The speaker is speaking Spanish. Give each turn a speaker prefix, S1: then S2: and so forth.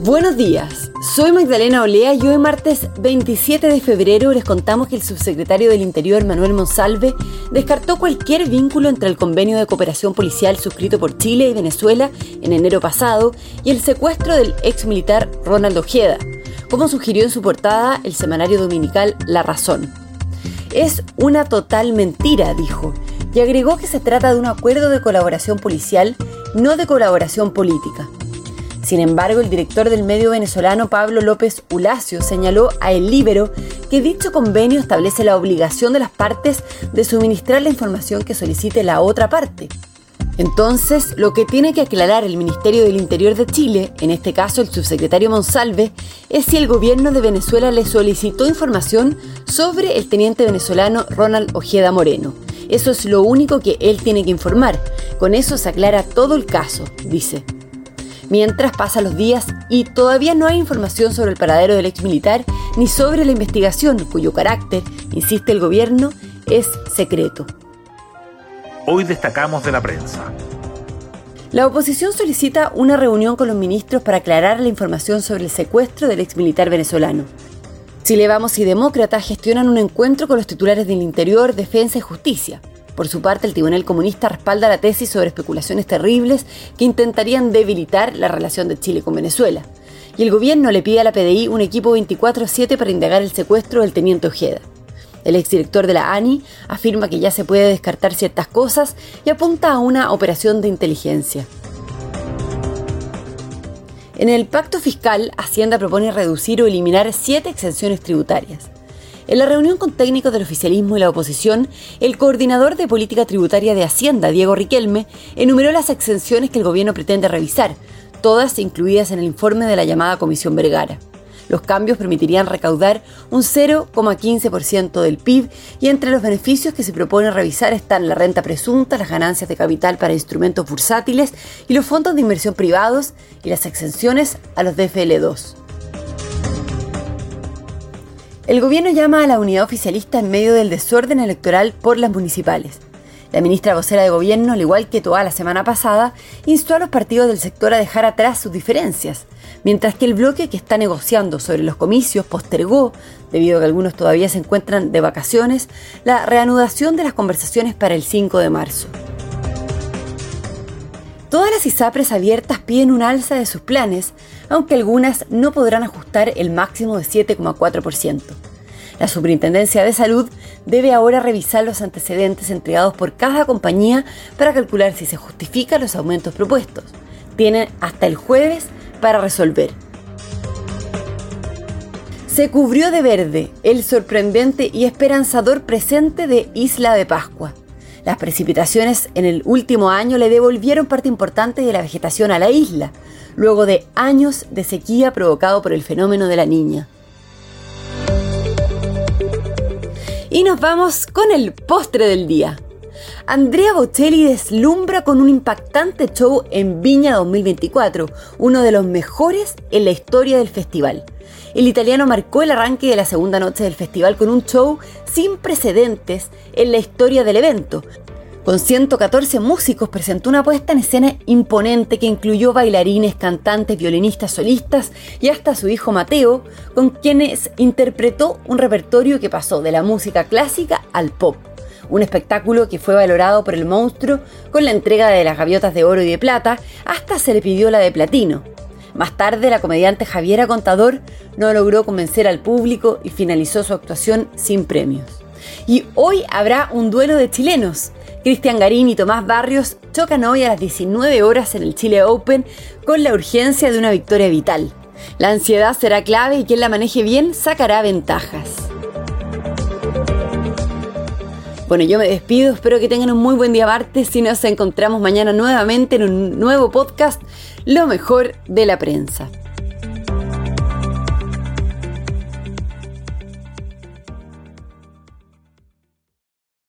S1: Buenos días, soy Magdalena Olea y hoy martes 27 de febrero les contamos que el subsecretario del Interior Manuel Monsalve descartó cualquier vínculo entre el convenio de cooperación policial suscrito por Chile y Venezuela en enero pasado y el secuestro del ex militar Ronald Ojeda, como sugirió en su portada el semanario dominical La Razón. Es una total mentira, dijo, y agregó que se trata de un acuerdo de colaboración policial, no de colaboración política. Sin embargo, el director del medio venezolano Pablo López Ulacio señaló a El Libero que dicho convenio establece la obligación de las partes de suministrar la información que solicite la otra parte. Entonces, lo que tiene que aclarar el Ministerio del Interior de Chile, en este caso el subsecretario Monsalve, es si el gobierno de Venezuela le solicitó información sobre el teniente venezolano Ronald Ojeda Moreno. Eso es lo único que él tiene que informar. Con eso se aclara todo el caso, dice. Mientras pasan los días y todavía no hay información sobre el paradero del ex militar ni sobre la investigación, cuyo carácter, insiste el gobierno, es secreto.
S2: Hoy destacamos de la prensa.
S1: La oposición solicita una reunión con los ministros para aclarar la información sobre el secuestro del ex militar venezolano. Chile Vamos y Demócratas gestionan un encuentro con los titulares del Interior, Defensa y Justicia. Por su parte, el Tribunal Comunista respalda la tesis sobre especulaciones terribles que intentarían debilitar la relación de Chile con Venezuela. Y el gobierno le pide a la PDI un equipo 24-7 para indagar el secuestro del teniente Ojeda. El exdirector de la ANI afirma que ya se puede descartar ciertas cosas y apunta a una operación de inteligencia. En el pacto fiscal, Hacienda propone reducir o eliminar siete exenciones tributarias. En la reunión con técnicos del oficialismo y la oposición, el coordinador de política tributaria de Hacienda, Diego Riquelme, enumeró las exenciones que el gobierno pretende revisar, todas incluidas en el informe de la llamada Comisión Vergara. Los cambios permitirían recaudar un 0,15% del PIB y entre los beneficios que se propone revisar están la renta presunta, las ganancias de capital para instrumentos bursátiles y los fondos de inversión privados y las exenciones a los DFL2. El gobierno llama a la unidad oficialista en medio del desorden electoral por las municipales. La ministra vocera de gobierno, al igual que toda la semana pasada, instó a los partidos del sector a dejar atrás sus diferencias, mientras que el bloque que está negociando sobre los comicios postergó, debido a que algunos todavía se encuentran de vacaciones, la reanudación de las conversaciones para el 5 de marzo. Todas las ISAPRES abiertas piden un alza de sus planes, aunque algunas no podrán ajustar el máximo de 7,4%. La Superintendencia de Salud debe ahora revisar los antecedentes entregados por cada compañía para calcular si se justifican los aumentos propuestos. Tienen hasta el jueves para resolver. Se cubrió de verde el sorprendente y esperanzador presente de Isla de Pascua. Las precipitaciones en el último año le devolvieron parte importante de la vegetación a la isla, luego de años de sequía provocado por el fenómeno de la niña. Y nos vamos con el postre del día. Andrea Bocelli deslumbra con un impactante show en Viña 2024, uno de los mejores en la historia del festival. El italiano marcó el arranque de la segunda noche del festival con un show sin precedentes en la historia del evento, con 114 músicos presentó una puesta en escena imponente que incluyó bailarines, cantantes, violinistas, solistas y hasta su hijo Mateo, con quienes interpretó un repertorio que pasó de la música clásica al pop. Un espectáculo que fue valorado por el monstruo con la entrega de las gaviotas de oro y de plata, hasta se le pidió la de platino. Más tarde, la comediante Javiera Contador no logró convencer al público y finalizó su actuación sin premios. Y hoy habrá un duelo de chilenos. Cristian Garín y Tomás Barrios chocan hoy a las 19 horas en el Chile Open con la urgencia de una victoria vital. La ansiedad será clave y quien la maneje bien sacará ventajas. Bueno, yo me despido, espero que tengan un muy buen día martes y nos encontramos mañana nuevamente en un nuevo podcast, Lo mejor de la prensa.